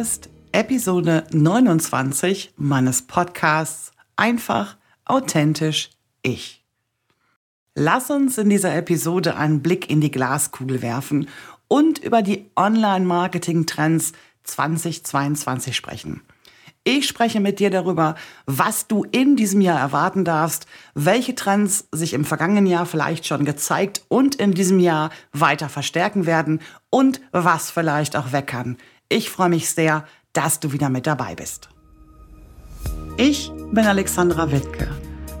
ist Episode 29 meines Podcasts Einfach, authentisch, ich. Lass uns in dieser Episode einen Blick in die Glaskugel werfen und über die Online-Marketing-Trends 2022 sprechen. Ich spreche mit dir darüber, was du in diesem Jahr erwarten darfst, welche Trends sich im vergangenen Jahr vielleicht schon gezeigt und in diesem Jahr weiter verstärken werden und was vielleicht auch weg kann. Ich freue mich sehr, dass du wieder mit dabei bist. Ich bin Alexandra Wittke.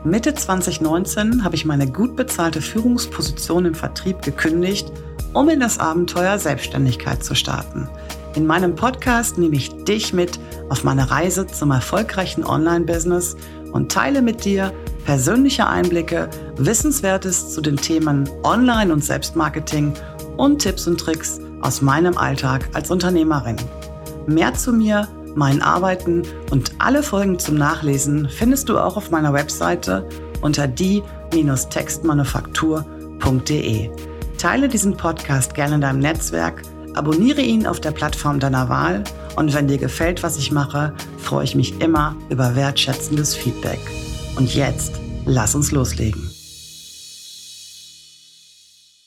Mitte 2019 habe ich meine gut bezahlte Führungsposition im Vertrieb gekündigt, um in das Abenteuer Selbstständigkeit zu starten – in meinem Podcast nehme ich dich mit auf meine Reise zum erfolgreichen Online-Business und teile mit dir persönliche Einblicke, Wissenswertes zu den Themen Online- und Selbstmarketing und Tipps und Tricks aus meinem Alltag als Unternehmerin. Mehr zu mir, meinen Arbeiten und alle Folgen zum Nachlesen findest du auch auf meiner Webseite unter die-textmanufaktur.de. Teile diesen Podcast gerne in deinem Netzwerk Abonniere ihn auf der Plattform deiner Wahl und wenn dir gefällt, was ich mache, freue ich mich immer über wertschätzendes Feedback. Und jetzt, lass uns loslegen.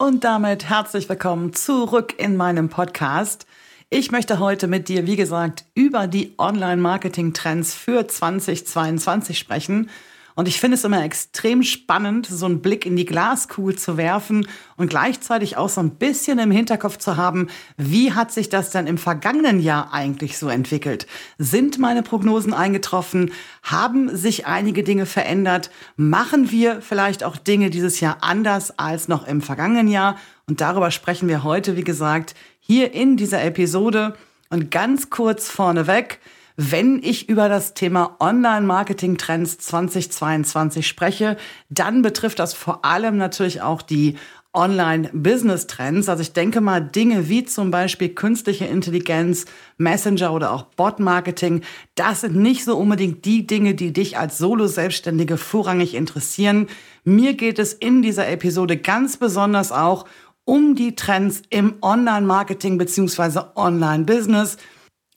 Und damit herzlich willkommen zurück in meinem Podcast. Ich möchte heute mit dir, wie gesagt, über die Online-Marketing-Trends für 2022 sprechen und ich finde es immer extrem spannend, so einen Blick in die Glaskugel zu werfen und gleichzeitig auch so ein bisschen im Hinterkopf zu haben, wie hat sich das denn im vergangenen Jahr eigentlich so entwickelt? Sind meine Prognosen eingetroffen? Haben sich einige Dinge verändert? Machen wir vielleicht auch Dinge dieses Jahr anders als noch im vergangenen Jahr? Und darüber sprechen wir heute, wie gesagt, hier in dieser Episode. Und ganz kurz vorneweg, wenn ich über das Thema Online-Marketing-Trends 2022 spreche, dann betrifft das vor allem natürlich auch die Online-Business-Trends. Also ich denke mal Dinge wie zum Beispiel künstliche Intelligenz, Messenger oder auch Bot-Marketing. Das sind nicht so unbedingt die Dinge, die dich als Solo-Selbstständige vorrangig interessieren. Mir geht es in dieser Episode ganz besonders auch um die Trends im Online-Marketing beziehungsweise Online-Business.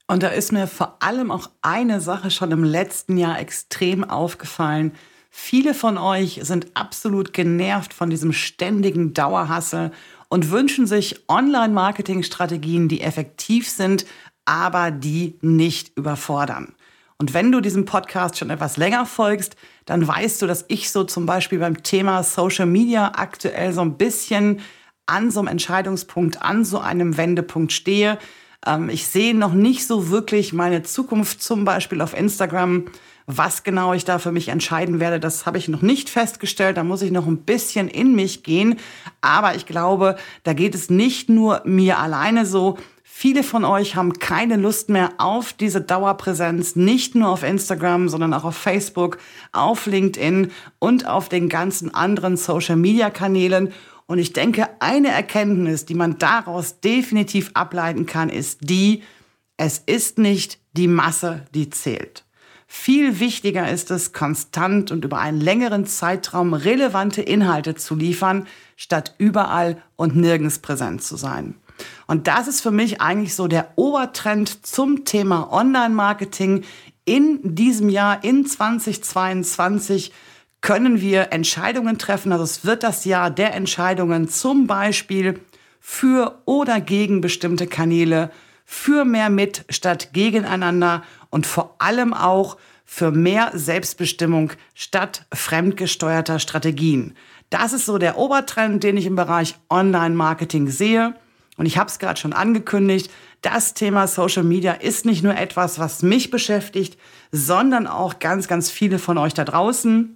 Und da ist mir vor allem auch eine Sache schon im letzten Jahr extrem aufgefallen. Viele von euch sind absolut genervt von diesem ständigen Dauerhassel und wünschen sich Online-Marketing-Strategien, die effektiv sind, aber die nicht überfordern. Und wenn du diesem Podcast schon etwas länger folgst, dann weißt du, dass ich so zum Beispiel beim Thema Social Media aktuell so ein bisschen an so einem Entscheidungspunkt, an so einem Wendepunkt stehe. Ähm, ich sehe noch nicht so wirklich meine Zukunft zum Beispiel auf Instagram. Was genau ich da für mich entscheiden werde, das habe ich noch nicht festgestellt. Da muss ich noch ein bisschen in mich gehen. Aber ich glaube, da geht es nicht nur mir alleine so. Viele von euch haben keine Lust mehr auf diese Dauerpräsenz, nicht nur auf Instagram, sondern auch auf Facebook, auf LinkedIn und auf den ganzen anderen Social-Media-Kanälen. Und ich denke, eine Erkenntnis, die man daraus definitiv ableiten kann, ist die, es ist nicht die Masse, die zählt. Viel wichtiger ist es, konstant und über einen längeren Zeitraum relevante Inhalte zu liefern, statt überall und nirgends präsent zu sein. Und das ist für mich eigentlich so der Obertrend zum Thema Online-Marketing in diesem Jahr, in 2022 können wir Entscheidungen treffen. Also es wird das Jahr der Entscheidungen zum Beispiel für oder gegen bestimmte Kanäle, für mehr mit statt gegeneinander und vor allem auch für mehr Selbstbestimmung statt fremdgesteuerter Strategien. Das ist so der Obertrend, den ich im Bereich Online-Marketing sehe. Und ich habe es gerade schon angekündigt, das Thema Social Media ist nicht nur etwas, was mich beschäftigt, sondern auch ganz, ganz viele von euch da draußen.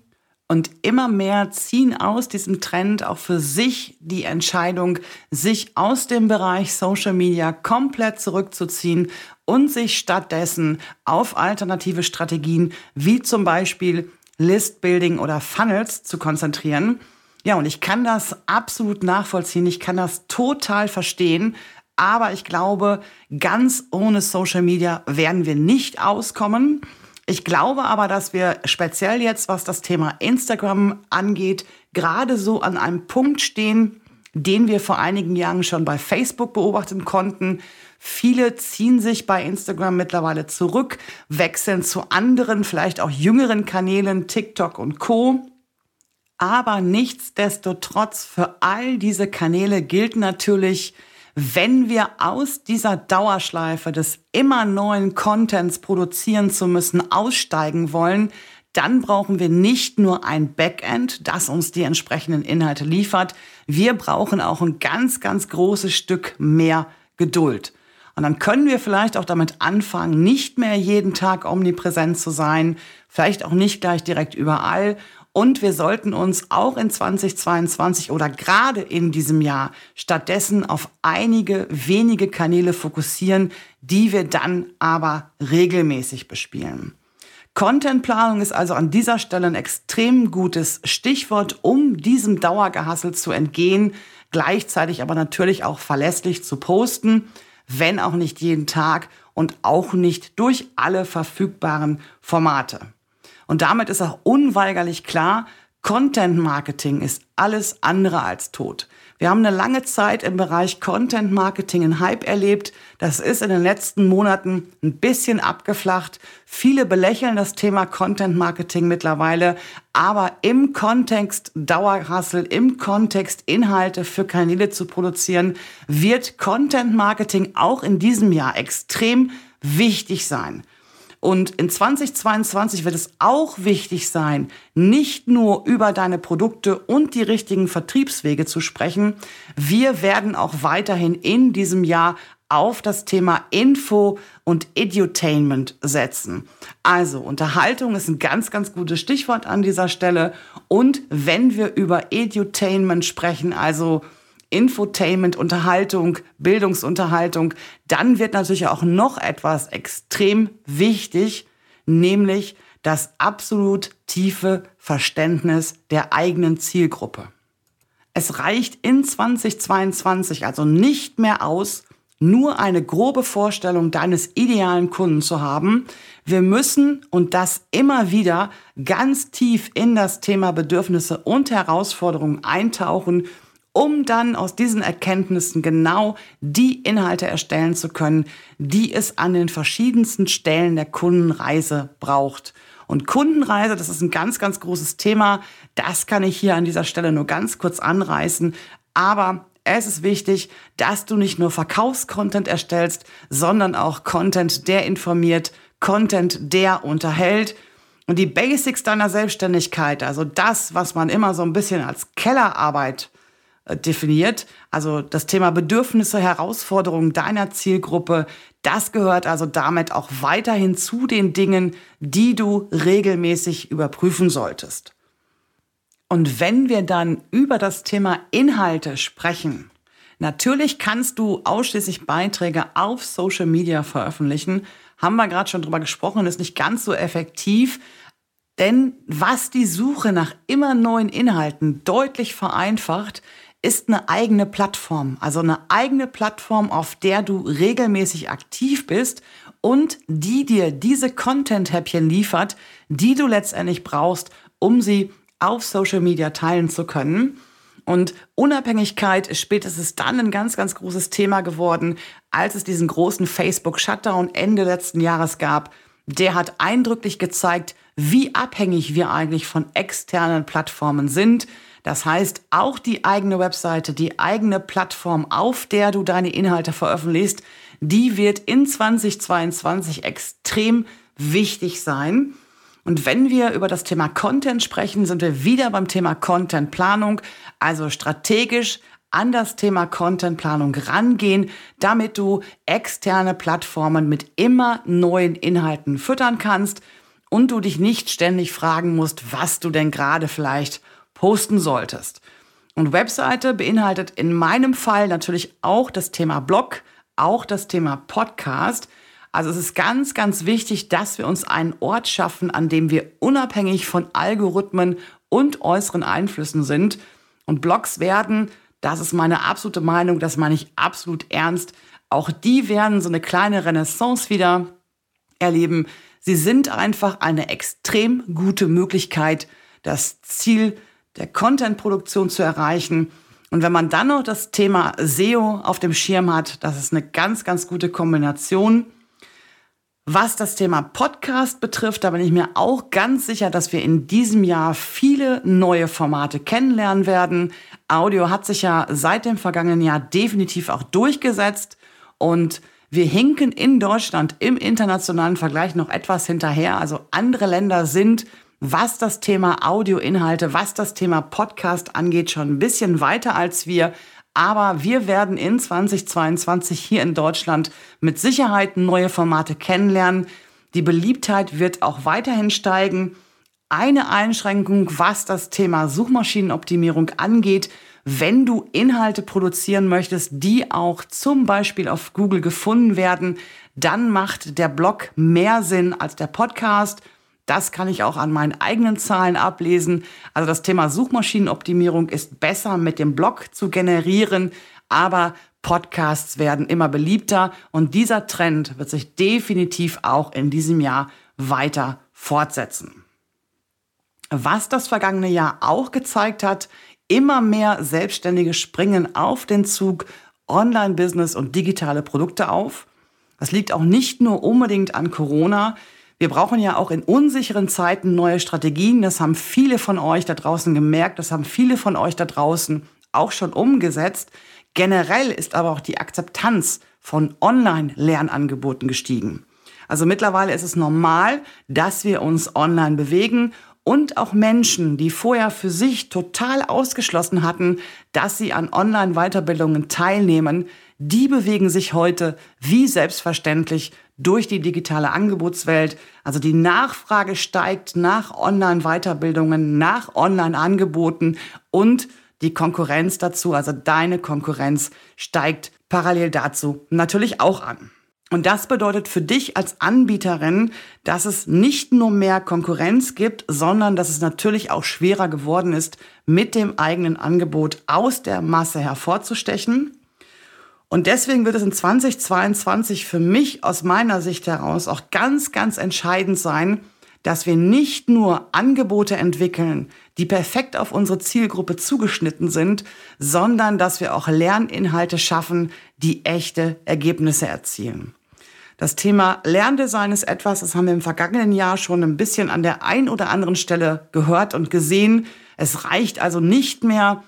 Und immer mehr ziehen aus diesem Trend auch für sich die Entscheidung, sich aus dem Bereich Social Media komplett zurückzuziehen und sich stattdessen auf alternative Strategien wie zum Beispiel Listbuilding oder Funnels zu konzentrieren. Ja, und ich kann das absolut nachvollziehen. Ich kann das total verstehen. Aber ich glaube, ganz ohne Social Media werden wir nicht auskommen. Ich glaube aber, dass wir speziell jetzt, was das Thema Instagram angeht, gerade so an einem Punkt stehen, den wir vor einigen Jahren schon bei Facebook beobachten konnten. Viele ziehen sich bei Instagram mittlerweile zurück, wechseln zu anderen, vielleicht auch jüngeren Kanälen, TikTok und Co. Aber nichtsdestotrotz für all diese Kanäle gilt natürlich, wenn wir aus dieser Dauerschleife des immer neuen Contents produzieren zu müssen aussteigen wollen, dann brauchen wir nicht nur ein Backend, das uns die entsprechenden Inhalte liefert. Wir brauchen auch ein ganz, ganz großes Stück mehr Geduld. Und dann können wir vielleicht auch damit anfangen, nicht mehr jeden Tag omnipräsent zu sein, vielleicht auch nicht gleich direkt überall und wir sollten uns auch in 2022 oder gerade in diesem Jahr stattdessen auf einige wenige Kanäle fokussieren, die wir dann aber regelmäßig bespielen. Contentplanung ist also an dieser Stelle ein extrem gutes Stichwort, um diesem Dauergehassel zu entgehen, gleichzeitig aber natürlich auch verlässlich zu posten, wenn auch nicht jeden Tag und auch nicht durch alle verfügbaren Formate. Und damit ist auch unweigerlich klar, Content Marketing ist alles andere als tot. Wir haben eine lange Zeit im Bereich Content Marketing einen Hype erlebt. Das ist in den letzten Monaten ein bisschen abgeflacht. Viele belächeln das Thema Content Marketing mittlerweile, aber im Kontext Dauerhassel, im Kontext Inhalte für Kanäle zu produzieren, wird Content Marketing auch in diesem Jahr extrem wichtig sein. Und in 2022 wird es auch wichtig sein, nicht nur über deine Produkte und die richtigen Vertriebswege zu sprechen. Wir werden auch weiterhin in diesem Jahr auf das Thema Info und Edutainment setzen. Also Unterhaltung ist ein ganz, ganz gutes Stichwort an dieser Stelle. Und wenn wir über Edutainment sprechen, also Infotainment, Unterhaltung, Bildungsunterhaltung, dann wird natürlich auch noch etwas extrem wichtig, nämlich das absolut tiefe Verständnis der eigenen Zielgruppe. Es reicht in 2022 also nicht mehr aus, nur eine grobe Vorstellung deines idealen Kunden zu haben. Wir müssen, und das immer wieder, ganz tief in das Thema Bedürfnisse und Herausforderungen eintauchen um dann aus diesen Erkenntnissen genau die Inhalte erstellen zu können, die es an den verschiedensten Stellen der Kundenreise braucht. Und Kundenreise, das ist ein ganz, ganz großes Thema. Das kann ich hier an dieser Stelle nur ganz kurz anreißen. Aber es ist wichtig, dass du nicht nur Verkaufscontent erstellst, sondern auch Content, der informiert, Content, der unterhält. Und die Basics deiner Selbstständigkeit, also das, was man immer so ein bisschen als Kellerarbeit definiert. Also das Thema Bedürfnisse, Herausforderungen deiner Zielgruppe, das gehört also damit auch weiterhin zu den Dingen, die du regelmäßig überprüfen solltest. Und wenn wir dann über das Thema Inhalte sprechen, natürlich kannst du ausschließlich Beiträge auf Social Media veröffentlichen. Haben wir gerade schon drüber gesprochen, ist nicht ganz so effektiv. Denn was die Suche nach immer neuen Inhalten deutlich vereinfacht, ist eine eigene Plattform, also eine eigene Plattform, auf der du regelmäßig aktiv bist und die dir diese Content-Häppchen liefert, die du letztendlich brauchst, um sie auf Social Media teilen zu können. Und Unabhängigkeit ist spätestens dann ein ganz, ganz großes Thema geworden, als es diesen großen Facebook-Shutdown Ende letzten Jahres gab. Der hat eindrücklich gezeigt, wie abhängig wir eigentlich von externen Plattformen sind. Das heißt, auch die eigene Webseite, die eigene Plattform, auf der du deine Inhalte veröffentlichst, die wird in 2022 extrem wichtig sein. Und wenn wir über das Thema Content sprechen, sind wir wieder beim Thema Contentplanung, also strategisch an das Thema Contentplanung rangehen, damit du externe Plattformen mit immer neuen Inhalten füttern kannst und du dich nicht ständig fragen musst, was du denn gerade vielleicht posten solltest. Und Webseite beinhaltet in meinem Fall natürlich auch das Thema Blog, auch das Thema Podcast. Also es ist ganz, ganz wichtig, dass wir uns einen Ort schaffen, an dem wir unabhängig von Algorithmen und äußeren Einflüssen sind. Und Blogs werden, das ist meine absolute Meinung, das meine ich absolut ernst, auch die werden so eine kleine Renaissance wieder erleben. Sie sind einfach eine extrem gute Möglichkeit, das Ziel der Content-Produktion zu erreichen. Und wenn man dann noch das Thema SEO auf dem Schirm hat, das ist eine ganz, ganz gute Kombination. Was das Thema Podcast betrifft, da bin ich mir auch ganz sicher, dass wir in diesem Jahr viele neue Formate kennenlernen werden. Audio hat sich ja seit dem vergangenen Jahr definitiv auch durchgesetzt und wir hinken in Deutschland im internationalen Vergleich noch etwas hinterher. Also andere Länder sind, was das Thema Audioinhalte, was das Thema Podcast angeht, schon ein bisschen weiter als wir. Aber wir werden in 2022 hier in Deutschland mit Sicherheit neue Formate kennenlernen. Die Beliebtheit wird auch weiterhin steigen. Eine Einschränkung, was das Thema Suchmaschinenoptimierung angeht, wenn du Inhalte produzieren möchtest, die auch zum Beispiel auf Google gefunden werden, dann macht der Blog mehr Sinn als der Podcast. Das kann ich auch an meinen eigenen Zahlen ablesen. Also das Thema Suchmaschinenoptimierung ist besser mit dem Blog zu generieren, aber Podcasts werden immer beliebter und dieser Trend wird sich definitiv auch in diesem Jahr weiter fortsetzen. Was das vergangene Jahr auch gezeigt hat, immer mehr Selbstständige springen auf den Zug Online-Business und digitale Produkte auf. Das liegt auch nicht nur unbedingt an Corona. Wir brauchen ja auch in unsicheren Zeiten neue Strategien. Das haben viele von euch da draußen gemerkt. Das haben viele von euch da draußen auch schon umgesetzt. Generell ist aber auch die Akzeptanz von Online-Lernangeboten gestiegen. Also mittlerweile ist es normal, dass wir uns online bewegen und auch Menschen, die vorher für sich total ausgeschlossen hatten, dass sie an Online-Weiterbildungen teilnehmen, die bewegen sich heute wie selbstverständlich durch die digitale Angebotswelt. Also die Nachfrage steigt nach Online-Weiterbildungen, nach Online-Angeboten und die Konkurrenz dazu, also deine Konkurrenz steigt parallel dazu natürlich auch an. Und das bedeutet für dich als Anbieterin, dass es nicht nur mehr Konkurrenz gibt, sondern dass es natürlich auch schwerer geworden ist, mit dem eigenen Angebot aus der Masse hervorzustechen. Und deswegen wird es in 2022 für mich aus meiner Sicht heraus auch ganz, ganz entscheidend sein, dass wir nicht nur Angebote entwickeln, die perfekt auf unsere Zielgruppe zugeschnitten sind, sondern dass wir auch Lerninhalte schaffen, die echte Ergebnisse erzielen. Das Thema Lerndesign ist etwas, das haben wir im vergangenen Jahr schon ein bisschen an der ein oder anderen Stelle gehört und gesehen. Es reicht also nicht mehr,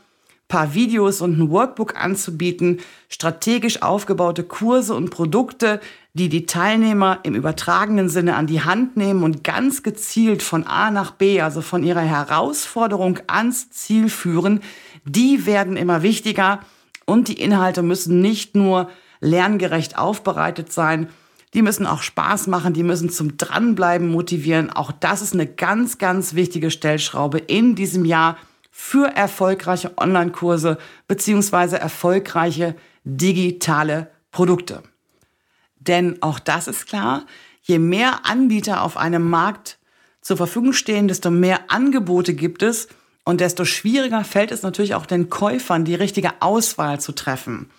paar Videos und ein Workbook anzubieten, strategisch aufgebaute Kurse und Produkte, die die Teilnehmer im übertragenen Sinne an die Hand nehmen und ganz gezielt von A nach B, also von ihrer Herausforderung ans Ziel führen, die werden immer wichtiger und die Inhalte müssen nicht nur lerngerecht aufbereitet sein, die müssen auch Spaß machen, die müssen zum Dranbleiben motivieren. Auch das ist eine ganz, ganz wichtige Stellschraube in diesem Jahr für erfolgreiche Online-Kurse beziehungsweise erfolgreiche digitale Produkte. Denn auch das ist klar, je mehr Anbieter auf einem Markt zur Verfügung stehen, desto mehr Angebote gibt es und desto schwieriger fällt es natürlich auch den Käufern, die richtige Auswahl zu treffen.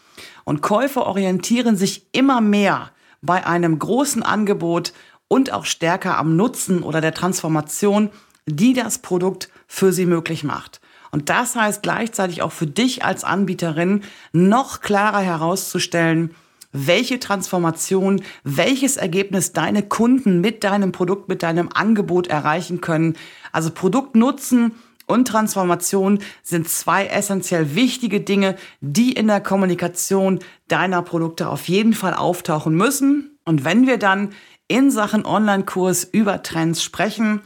Und Käufer orientieren sich immer mehr bei einem großen Angebot und auch stärker am Nutzen oder der Transformation, die das Produkt für sie möglich macht. Und das heißt gleichzeitig auch für dich als Anbieterin noch klarer herauszustellen, welche Transformation, welches Ergebnis deine Kunden mit deinem Produkt, mit deinem Angebot erreichen können. Also Produktnutzen und Transformation sind zwei essentiell wichtige Dinge, die in der Kommunikation deiner Produkte auf jeden Fall auftauchen müssen. Und wenn wir dann in Sachen Online-Kurs über Trends sprechen,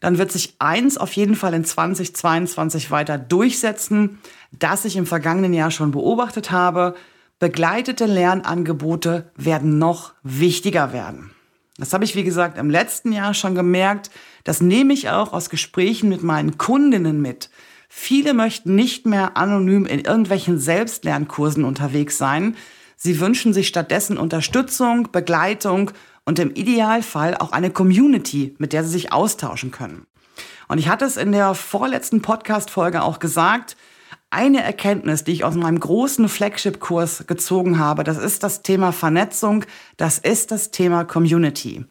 dann wird sich eins auf jeden Fall in 2022 weiter durchsetzen, das ich im vergangenen Jahr schon beobachtet habe. Begleitete Lernangebote werden noch wichtiger werden. Das habe ich, wie gesagt, im letzten Jahr schon gemerkt. Das nehme ich auch aus Gesprächen mit meinen Kundinnen mit. Viele möchten nicht mehr anonym in irgendwelchen Selbstlernkursen unterwegs sein. Sie wünschen sich stattdessen Unterstützung, Begleitung und im Idealfall auch eine Community, mit der sie sich austauschen können. Und ich hatte es in der vorletzten Podcast-Folge auch gesagt, eine Erkenntnis, die ich aus meinem großen Flagship-Kurs gezogen habe, das ist das Thema Vernetzung, das ist das Thema Community.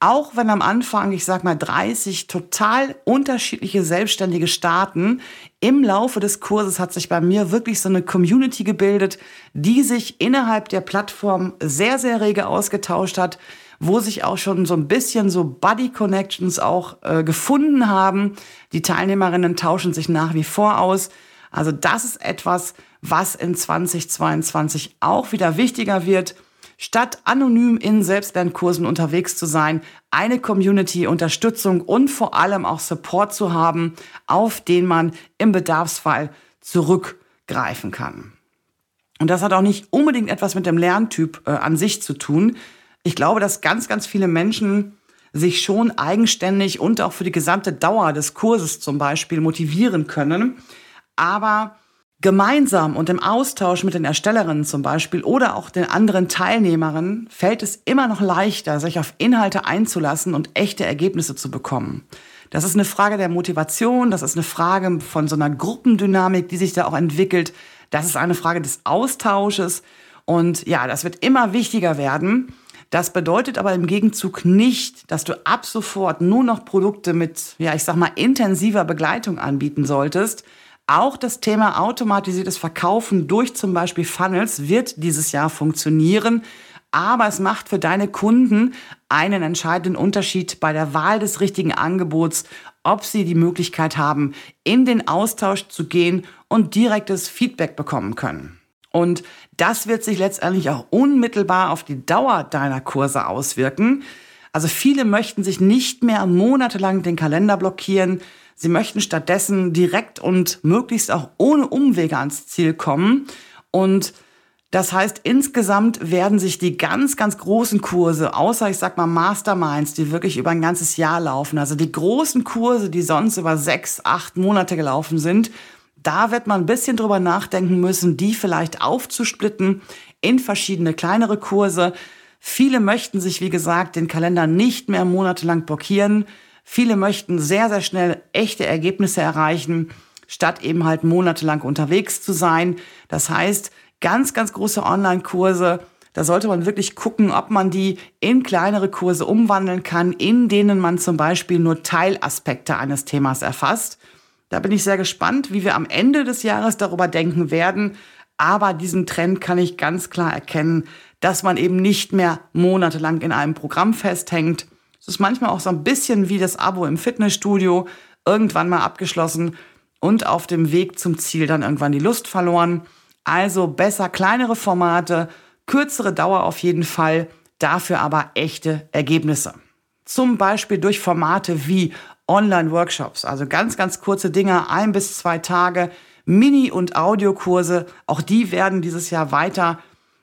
auch wenn am Anfang, ich sag mal, 30 total unterschiedliche Selbstständige starten, im Laufe des Kurses hat sich bei mir wirklich so eine Community gebildet, die sich innerhalb der Plattform sehr, sehr rege ausgetauscht hat, wo sich auch schon so ein bisschen so Buddy Connections auch äh, gefunden haben. Die Teilnehmerinnen tauschen sich nach wie vor aus. Also das ist etwas, was in 2022 auch wieder wichtiger wird statt anonym in Selbstlernkursen unterwegs zu sein, eine Community, Unterstützung und vor allem auch Support zu haben, auf den man im Bedarfsfall zurückgreifen kann. Und das hat auch nicht unbedingt etwas mit dem Lerntyp äh, an sich zu tun. Ich glaube, dass ganz, ganz viele Menschen sich schon eigenständig und auch für die gesamte Dauer des Kurses zum Beispiel motivieren können. Aber Gemeinsam und im Austausch mit den Erstellerinnen zum Beispiel oder auch den anderen Teilnehmerinnen fällt es immer noch leichter, sich auf Inhalte einzulassen und echte Ergebnisse zu bekommen. Das ist eine Frage der Motivation, das ist eine Frage von so einer Gruppendynamik, die sich da auch entwickelt. Das ist eine Frage des Austausches und ja, das wird immer wichtiger werden. Das bedeutet aber im Gegenzug nicht, dass du ab sofort nur noch Produkte mit, ja, ich sag mal, intensiver Begleitung anbieten solltest, auch das Thema automatisiertes Verkaufen durch zum Beispiel Funnels wird dieses Jahr funktionieren. Aber es macht für deine Kunden einen entscheidenden Unterschied bei der Wahl des richtigen Angebots, ob sie die Möglichkeit haben, in den Austausch zu gehen und direktes Feedback bekommen können. Und das wird sich letztendlich auch unmittelbar auf die Dauer deiner Kurse auswirken. Also viele möchten sich nicht mehr monatelang den Kalender blockieren, Sie möchten stattdessen direkt und möglichst auch ohne Umwege ans Ziel kommen. Und das heißt, insgesamt werden sich die ganz, ganz großen Kurse, außer ich sag mal Masterminds, die wirklich über ein ganzes Jahr laufen, also die großen Kurse, die sonst über sechs, acht Monate gelaufen sind, da wird man ein bisschen drüber nachdenken müssen, die vielleicht aufzusplitten in verschiedene kleinere Kurse. Viele möchten sich, wie gesagt, den Kalender nicht mehr monatelang blockieren. Viele möchten sehr, sehr schnell echte Ergebnisse erreichen, statt eben halt monatelang unterwegs zu sein. Das heißt, ganz, ganz große Online-Kurse, da sollte man wirklich gucken, ob man die in kleinere Kurse umwandeln kann, in denen man zum Beispiel nur Teilaspekte eines Themas erfasst. Da bin ich sehr gespannt, wie wir am Ende des Jahres darüber denken werden. Aber diesen Trend kann ich ganz klar erkennen, dass man eben nicht mehr monatelang in einem Programm festhängt, es ist manchmal auch so ein bisschen wie das Abo im Fitnessstudio, irgendwann mal abgeschlossen und auf dem Weg zum Ziel dann irgendwann die Lust verloren. Also besser kleinere Formate, kürzere Dauer auf jeden Fall, dafür aber echte Ergebnisse. Zum Beispiel durch Formate wie Online-Workshops, also ganz, ganz kurze Dinge, ein bis zwei Tage, Mini- und Audiokurse, auch die werden dieses Jahr weiter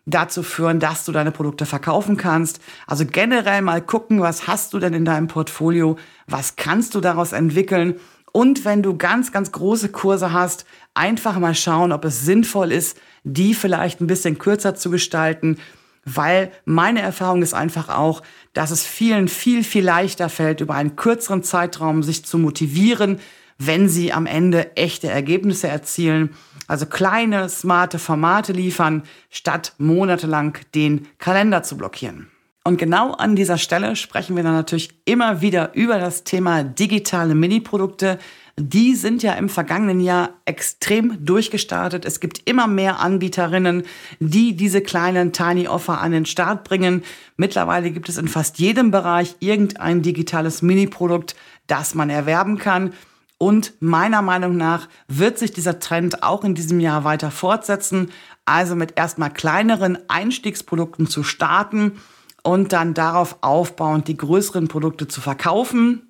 dazu führen, dass du deine Produkte verkaufen kannst. Also generell mal gucken, was hast du denn in deinem Portfolio, was kannst du daraus entwickeln? Und wenn du ganz, ganz große Kurse hast, einfach mal schauen, ob es sinnvoll ist, die vielleicht ein bisschen kürzer zu gestalten, weil meine Erfahrung ist einfach auch, dass es vielen viel, viel leichter fällt, über einen kürzeren Zeitraum sich zu motivieren, wenn sie am Ende echte Ergebnisse erzielen. Also kleine, smarte Formate liefern, statt monatelang den Kalender zu blockieren. Und genau an dieser Stelle sprechen wir dann natürlich immer wieder über das Thema digitale Mini-Produkte. Die sind ja im vergangenen Jahr extrem durchgestartet. Es gibt immer mehr Anbieterinnen, die diese kleinen Tiny Offer an den Start bringen. Mittlerweile gibt es in fast jedem Bereich irgendein digitales Mini-Produkt, das man erwerben kann. Und meiner Meinung nach wird sich dieser Trend auch in diesem Jahr weiter fortsetzen. Also mit erstmal kleineren Einstiegsprodukten zu starten und dann darauf aufbauend die größeren Produkte zu verkaufen.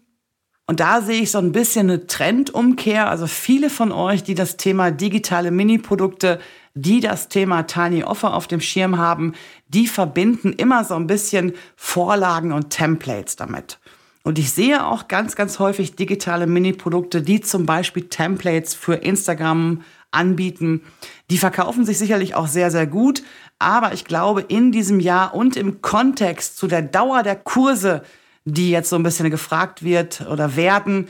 Und da sehe ich so ein bisschen eine Trendumkehr. Also viele von euch, die das Thema digitale Mini-Produkte, die das Thema Tiny Offer auf dem Schirm haben, die verbinden immer so ein bisschen Vorlagen und Templates damit. Und ich sehe auch ganz, ganz häufig digitale Mini-Produkte, die zum Beispiel Templates für Instagram anbieten. Die verkaufen sich sicherlich auch sehr, sehr gut. Aber ich glaube, in diesem Jahr und im Kontext zu der Dauer der Kurse, die jetzt so ein bisschen gefragt wird oder werden,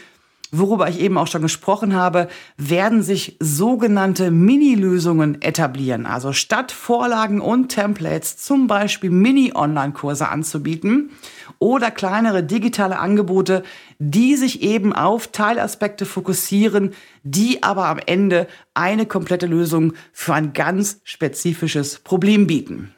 worüber ich eben auch schon gesprochen habe, werden sich sogenannte Mini-Lösungen etablieren. Also statt Vorlagen und Templates zum Beispiel Mini-Online-Kurse anzubieten oder kleinere digitale Angebote, die sich eben auf Teilaspekte fokussieren, die aber am Ende eine komplette Lösung für ein ganz spezifisches Problem bieten.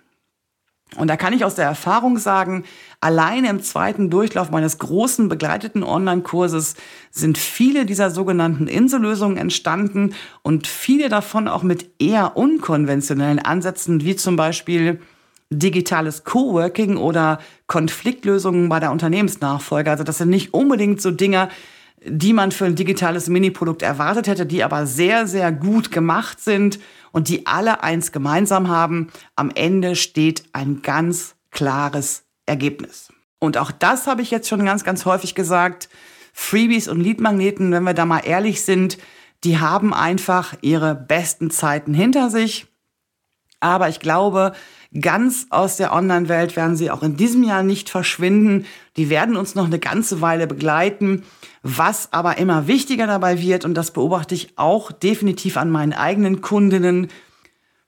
Und da kann ich aus der Erfahrung sagen, alleine im zweiten Durchlauf meines großen begleiteten Online-Kurses sind viele dieser sogenannten Insellösungen entstanden und viele davon auch mit eher unkonventionellen Ansätzen, wie zum Beispiel digitales Coworking oder Konfliktlösungen bei der Unternehmensnachfolge. Also das sind nicht unbedingt so Dinge, die man für ein digitales Mini-Produkt erwartet hätte, die aber sehr, sehr gut gemacht sind und die alle eins gemeinsam haben. Am Ende steht ein ganz klares Ergebnis. Und auch das habe ich jetzt schon ganz, ganz häufig gesagt. Freebies und Leadmagneten, wenn wir da mal ehrlich sind, die haben einfach ihre besten Zeiten hinter sich. Aber ich glaube, ganz aus der Online-Welt werden sie auch in diesem Jahr nicht verschwinden. Die werden uns noch eine ganze Weile begleiten. Was aber immer wichtiger dabei wird, und das beobachte ich auch definitiv an meinen eigenen Kundinnen,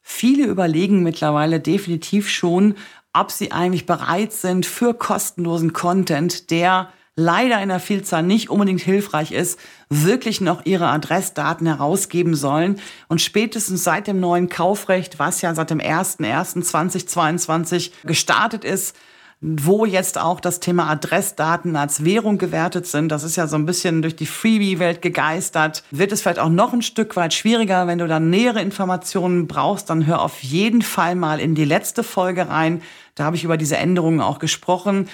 viele überlegen mittlerweile definitiv schon, ob sie eigentlich bereit sind für kostenlosen Content, der leider in der Vielzahl nicht unbedingt hilfreich ist, wirklich noch ihre Adressdaten herausgeben sollen. Und spätestens seit dem neuen Kaufrecht, was ja seit dem 01.01.2022 gestartet ist, wo jetzt auch das Thema Adressdaten als Währung gewertet sind. Das ist ja so ein bisschen durch die Freebie-Welt gegeistert. Wird es vielleicht auch noch ein Stück weit schwieriger. Wenn du dann nähere Informationen brauchst, dann hör auf jeden Fall mal in die letzte Folge rein. Da habe ich über diese Änderungen auch gesprochen.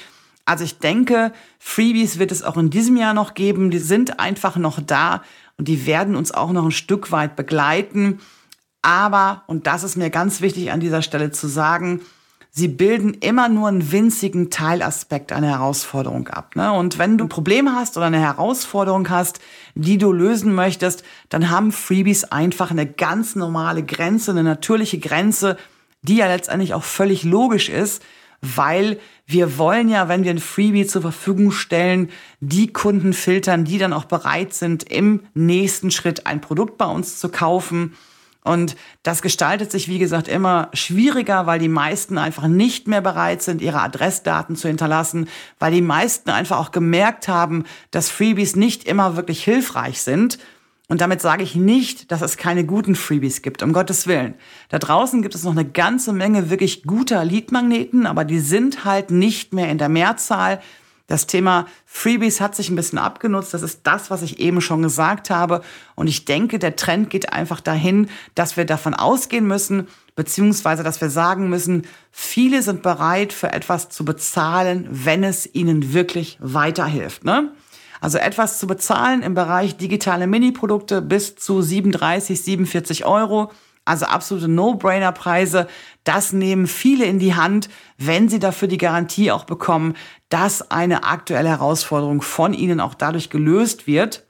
Also ich denke, Freebies wird es auch in diesem Jahr noch geben. Die sind einfach noch da und die werden uns auch noch ein Stück weit begleiten. Aber, und das ist mir ganz wichtig an dieser Stelle zu sagen, sie bilden immer nur einen winzigen Teilaspekt einer Herausforderung ab. Ne? Und wenn du ein Problem hast oder eine Herausforderung hast, die du lösen möchtest, dann haben Freebies einfach eine ganz normale Grenze, eine natürliche Grenze, die ja letztendlich auch völlig logisch ist weil wir wollen ja, wenn wir ein Freebie zur Verfügung stellen, die Kunden filtern, die dann auch bereit sind, im nächsten Schritt ein Produkt bei uns zu kaufen. Und das gestaltet sich, wie gesagt, immer schwieriger, weil die meisten einfach nicht mehr bereit sind, ihre Adressdaten zu hinterlassen, weil die meisten einfach auch gemerkt haben, dass Freebies nicht immer wirklich hilfreich sind und damit sage ich nicht, dass es keine guten Freebies gibt, um Gottes Willen. Da draußen gibt es noch eine ganze Menge wirklich guter Leadmagneten, aber die sind halt nicht mehr in der Mehrzahl. Das Thema Freebies hat sich ein bisschen abgenutzt. Das ist das, was ich eben schon gesagt habe. Und ich denke, der Trend geht einfach dahin, dass wir davon ausgehen müssen, beziehungsweise dass wir sagen müssen, viele sind bereit, für etwas zu bezahlen, wenn es ihnen wirklich weiterhilft. Ne? Also etwas zu bezahlen im Bereich digitale Mini-Produkte bis zu 37, 47 Euro. Also absolute No-Brainer-Preise. Das nehmen viele in die Hand, wenn sie dafür die Garantie auch bekommen, dass eine aktuelle Herausforderung von ihnen auch dadurch gelöst wird.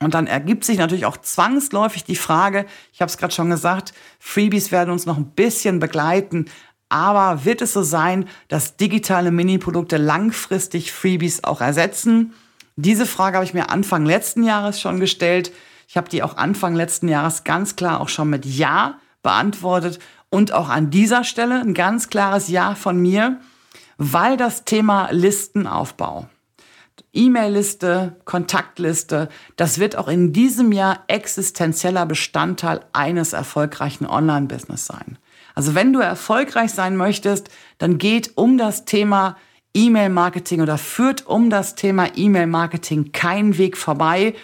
Und dann ergibt sich natürlich auch zwangsläufig die Frage, ich habe es gerade schon gesagt, Freebies werden uns noch ein bisschen begleiten, aber wird es so sein, dass digitale Mini-Produkte langfristig Freebies auch ersetzen? Diese Frage habe ich mir Anfang letzten Jahres schon gestellt. Ich habe die auch Anfang letzten Jahres ganz klar auch schon mit Ja beantwortet und auch an dieser Stelle ein ganz klares Ja von mir, weil das Thema Listenaufbau, E-Mail-Liste, Kontaktliste, das wird auch in diesem Jahr existenzieller Bestandteil eines erfolgreichen Online-Business sein. Also wenn du erfolgreich sein möchtest, dann geht um das Thema E-Mail-Marketing oder führt um das Thema E-Mail-Marketing keinen Weg vorbei.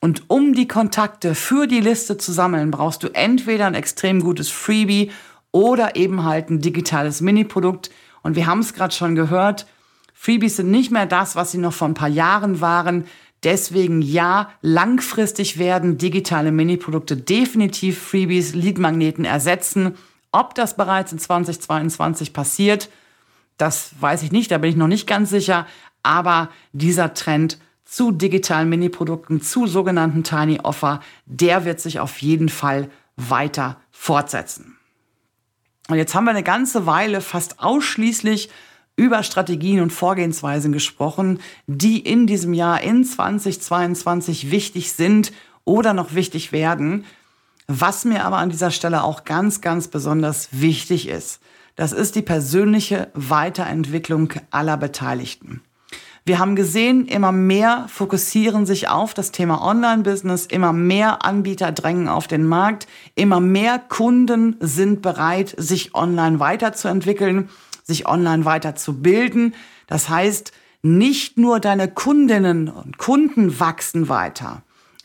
Und um die Kontakte für die Liste zu sammeln, brauchst du entweder ein extrem gutes Freebie oder eben halt ein digitales Mini-Produkt. Und wir haben es gerade schon gehört, Freebies sind nicht mehr das, was sie noch vor ein paar Jahren waren. Deswegen ja, langfristig werden digitale Mini-Produkte definitiv Freebies, Lead-Magneten ersetzen. Ob das bereits in 2022 passiert, das weiß ich nicht, da bin ich noch nicht ganz sicher. Aber dieser Trend zu digitalen Mini-Produkten, zu sogenannten Tiny Offer, der wird sich auf jeden Fall weiter fortsetzen. Und jetzt haben wir eine ganze Weile fast ausschließlich über Strategien und Vorgehensweisen gesprochen, die in diesem Jahr in 2022 wichtig sind oder noch wichtig werden. Was mir aber an dieser Stelle auch ganz, ganz besonders wichtig ist, das ist die persönliche Weiterentwicklung aller Beteiligten. Wir haben gesehen, immer mehr fokussieren sich auf das Thema Online-Business, immer mehr Anbieter drängen auf den Markt, immer mehr Kunden sind bereit, sich online weiterzuentwickeln, sich online weiterzubilden. Das heißt, nicht nur deine Kundinnen und Kunden wachsen weiter.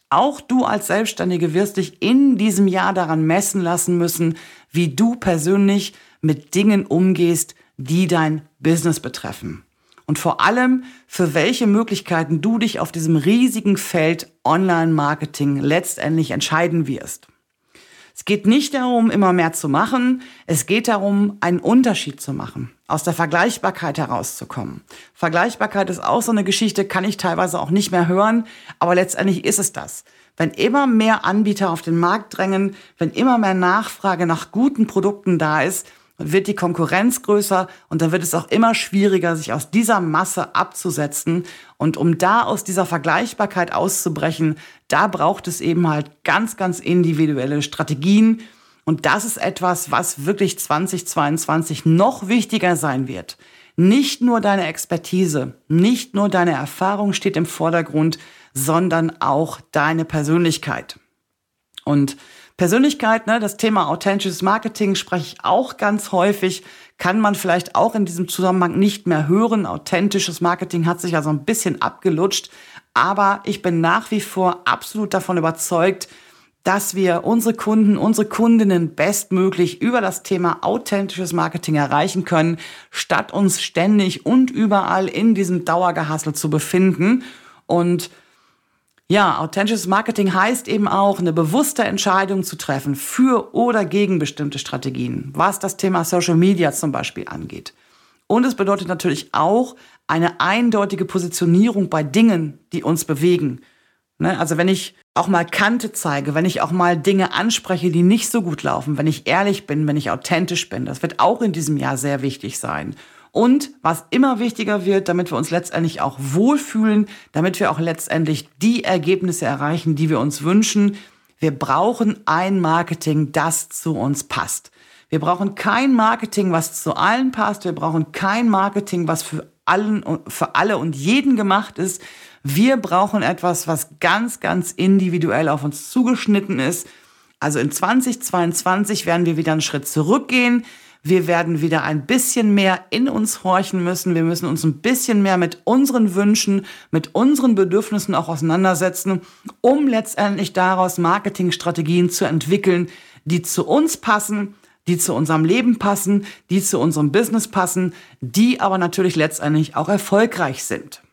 Auch du als Selbstständige wirst dich in diesem Jahr daran messen lassen müssen, wie du persönlich mit Dingen umgehst, die dein Business betreffen und vor allem, für welche Möglichkeiten du dich auf diesem riesigen Feld Online-Marketing letztendlich entscheiden wirst. Es geht nicht darum, immer mehr zu machen, es geht darum, einen Unterschied zu machen, aus der Vergleichbarkeit herauszukommen. Vergleichbarkeit ist auch so eine Geschichte, kann ich teilweise auch nicht mehr hören, aber letztendlich ist es das. Wenn immer mehr Anbieter auf den Markt drängen, wenn immer mehr Nachfrage nach guten Produkten da ist, wird die Konkurrenz größer und dann wird es auch immer schwieriger, sich aus dieser Masse abzusetzen. Und um da aus dieser Vergleichbarkeit auszubrechen, da braucht es eben halt ganz, ganz individuelle Strategien. Und das ist etwas, was wirklich 2022 noch wichtiger sein wird. Nicht nur deine Expertise, nicht nur deine Erfahrung steht im Vordergrund, sondern auch deine Persönlichkeit. Und Persönlichkeit, ne, das Thema authentisches Marketing spreche ich auch ganz häufig, kann man vielleicht auch in diesem Zusammenhang nicht mehr hören. Authentisches Marketing hat sich also ein bisschen abgelutscht, aber ich bin nach wie vor absolut davon überzeugt, dass wir unsere Kunden, unsere Kundinnen bestmöglich über das Thema authentisches Marketing erreichen können, statt uns ständig und überall in diesem Dauergehassel zu befinden. Und ja, authentisches Marketing heißt eben auch, eine bewusste Entscheidung zu treffen für oder gegen bestimmte Strategien, was das Thema Social Media zum Beispiel angeht. Und es bedeutet natürlich auch eine eindeutige Positionierung bei Dingen, die uns bewegen. Ne? Also wenn ich auch mal Kante zeige, wenn ich auch mal Dinge anspreche, die nicht so gut laufen, wenn ich ehrlich bin, wenn ich authentisch bin, das wird auch in diesem Jahr sehr wichtig sein. Und was immer wichtiger wird, damit wir uns letztendlich auch wohlfühlen, damit wir auch letztendlich die Ergebnisse erreichen, die wir uns wünschen, wir brauchen ein Marketing, das zu uns passt. Wir brauchen kein Marketing, was zu allen passt. Wir brauchen kein Marketing, was für allen, für alle und jeden gemacht ist. Wir brauchen etwas, was ganz, ganz individuell auf uns zugeschnitten ist. Also in 2022 werden wir wieder einen Schritt zurückgehen. Wir werden wieder ein bisschen mehr in uns horchen müssen. Wir müssen uns ein bisschen mehr mit unseren Wünschen, mit unseren Bedürfnissen auch auseinandersetzen, um letztendlich daraus Marketingstrategien zu entwickeln, die zu uns passen, die zu unserem Leben passen, die zu unserem Business passen, die aber natürlich letztendlich auch erfolgreich sind.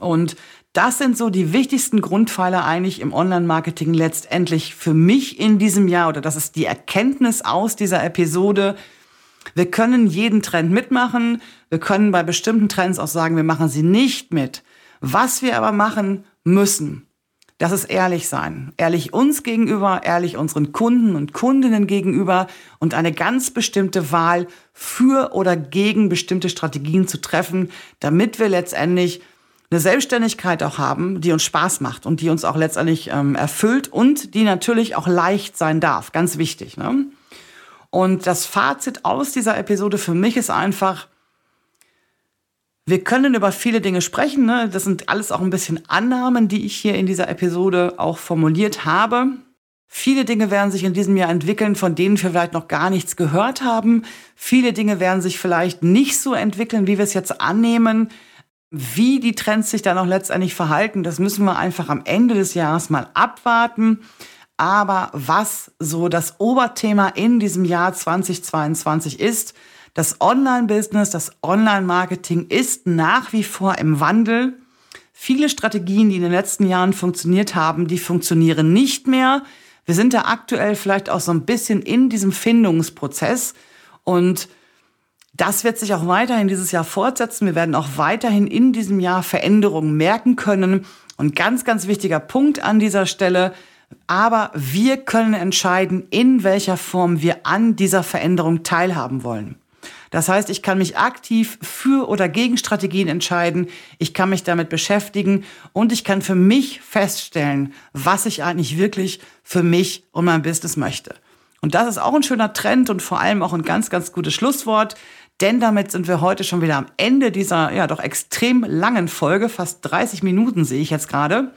Und das sind so die wichtigsten Grundpfeiler eigentlich im Online-Marketing letztendlich für mich in diesem Jahr oder das ist die Erkenntnis aus dieser Episode, wir können jeden Trend mitmachen. Wir können bei bestimmten Trends auch sagen, wir machen sie nicht mit. Was wir aber machen müssen, das ist ehrlich sein. Ehrlich uns gegenüber, ehrlich unseren Kunden und Kundinnen gegenüber und eine ganz bestimmte Wahl für oder gegen bestimmte Strategien zu treffen, damit wir letztendlich eine Selbstständigkeit auch haben, die uns Spaß macht und die uns auch letztendlich ähm, erfüllt und die natürlich auch leicht sein darf. Ganz wichtig. Ne? Und das Fazit aus dieser Episode für mich ist einfach, wir können über viele Dinge sprechen. Ne? Das sind alles auch ein bisschen Annahmen, die ich hier in dieser Episode auch formuliert habe. Viele Dinge werden sich in diesem Jahr entwickeln, von denen wir vielleicht noch gar nichts gehört haben. Viele Dinge werden sich vielleicht nicht so entwickeln, wie wir es jetzt annehmen. Wie die Trends sich dann noch letztendlich verhalten, das müssen wir einfach am Ende des Jahres mal abwarten. Aber was so das Oberthema in diesem Jahr 2022 ist, das Online-Business, das Online-Marketing ist nach wie vor im Wandel. Viele Strategien, die in den letzten Jahren funktioniert haben, die funktionieren nicht mehr. Wir sind da aktuell vielleicht auch so ein bisschen in diesem Findungsprozess und das wird sich auch weiterhin dieses Jahr fortsetzen. Wir werden auch weiterhin in diesem Jahr Veränderungen merken können. Und ganz, ganz wichtiger Punkt an dieser Stelle, aber wir können entscheiden, in welcher Form wir an dieser Veränderung teilhaben wollen. Das heißt, ich kann mich aktiv für oder gegen Strategien entscheiden, ich kann mich damit beschäftigen und ich kann für mich feststellen, was ich eigentlich wirklich für mich und mein Business möchte. Und das ist auch ein schöner Trend und vor allem auch ein ganz, ganz gutes Schlusswort. Denn damit sind wir heute schon wieder am Ende dieser ja doch extrem langen Folge. Fast 30 Minuten sehe ich jetzt gerade.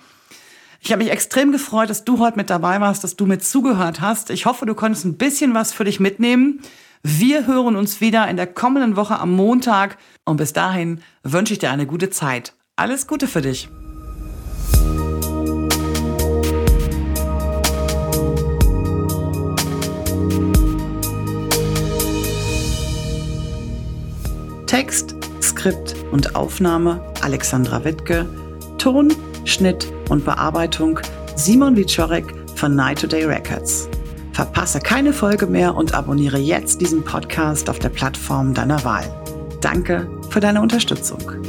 Ich habe mich extrem gefreut, dass du heute mit dabei warst, dass du mit zugehört hast. Ich hoffe, du konntest ein bisschen was für dich mitnehmen. Wir hören uns wieder in der kommenden Woche am Montag und bis dahin wünsche ich dir eine gute Zeit. Alles Gute für dich. Text, Skript und Aufnahme Alexandra Wittke, Ton, Schnitt und Bearbeitung Simon Wiczorek von Night Today Records. Verpasse keine Folge mehr und abonniere jetzt diesen Podcast auf der Plattform deiner Wahl. Danke für deine Unterstützung.